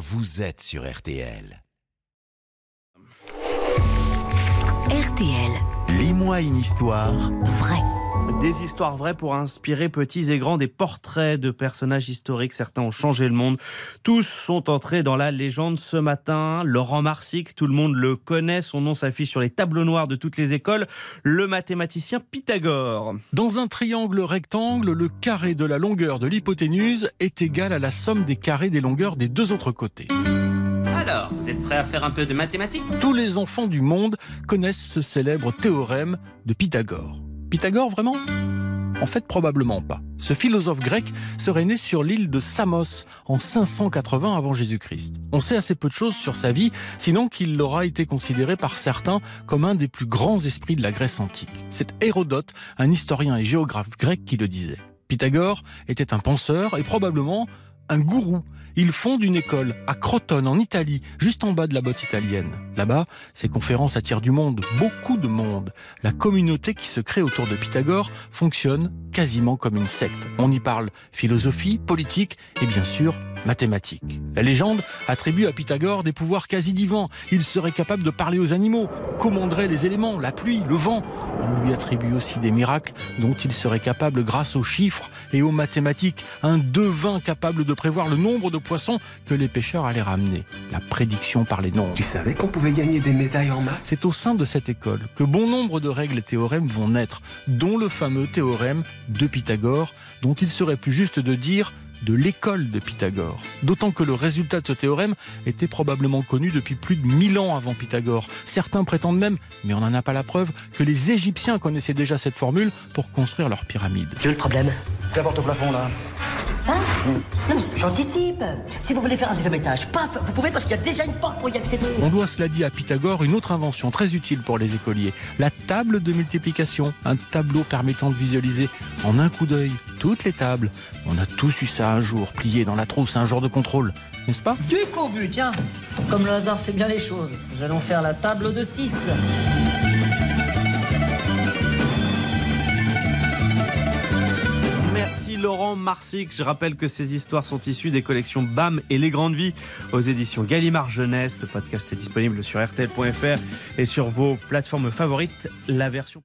vous êtes sur RTL. RTL, Lis-moi une histoire vrai. Des histoires vraies pour inspirer petits et grands, des portraits de personnages historiques. Certains ont changé le monde. Tous sont entrés dans la légende ce matin. Laurent Marsic, tout le monde le connaît. Son nom s'affiche sur les tableaux noirs de toutes les écoles. Le mathématicien Pythagore. Dans un triangle rectangle, le carré de la longueur de l'hypoténuse est égal à la somme des carrés des longueurs des deux autres côtés. Alors, vous êtes prêts à faire un peu de mathématiques? Tous les enfants du monde connaissent ce célèbre théorème de Pythagore. Pythagore, vraiment? En fait, probablement pas. Ce philosophe grec serait né sur l'île de Samos en 580 avant Jésus-Christ. On sait assez peu de choses sur sa vie, sinon qu'il aura été considéré par certains comme un des plus grands esprits de la Grèce antique. C'est Hérodote, un historien et géographe grec, qui le disait. Pythagore était un penseur et probablement gourou. Il fonde une école à Crotone, en Italie, juste en bas de la botte italienne. Là-bas, ses conférences attirent du monde, beaucoup de monde. La communauté qui se crée autour de Pythagore fonctionne quasiment comme une secte. On y parle philosophie, politique et bien sûr mathématiques. La légende attribue à Pythagore des pouvoirs quasi divins. Il serait capable de parler aux animaux, commanderait les éléments, la pluie, le vent. On lui attribue aussi des miracles dont il serait capable grâce aux chiffres et aux mathématiques. Un devin capable de prévoir le nombre de poissons que les pêcheurs allaient ramener. La prédiction par les nombres. Tu savais qu'on pouvait gagner des médailles en maths? C'est au sein de cette école que bon nombre de règles et théorèmes vont naître, dont le fameux théorème de Pythagore, dont il serait plus juste de dire de l'école de Pythagore. D'autant que le résultat de ce théorème était probablement connu depuis plus de 1000 ans avant Pythagore. Certains prétendent même, mais on n'en a pas la preuve, que les Égyptiens connaissaient déjà cette formule pour construire leurs pyramides. Tu veux le problème? D'abord au plafond là. Ça Non, mais j'anticipe. Si vous voulez faire un deuxième étage, paf, vous pouvez parce qu'il y a déjà une porte pour y accéder. On doit cela dit à Pythagore une autre invention très utile pour les écoliers, la table de multiplication, un tableau permettant de visualiser en un coup d'œil toutes les tables. On a tous eu ça un jour, plié dans la trousse, un jour de contrôle, n'est-ce pas? Du courbut, tiens. Comme le hasard fait bien les choses, nous allons faire la table de 6. Laurent Marsic. Je rappelle que ces histoires sont issues des collections BAM et Les Grandes Vies aux éditions Gallimard Jeunesse. Le podcast est disponible sur RTL.fr et sur vos plateformes favorites. La version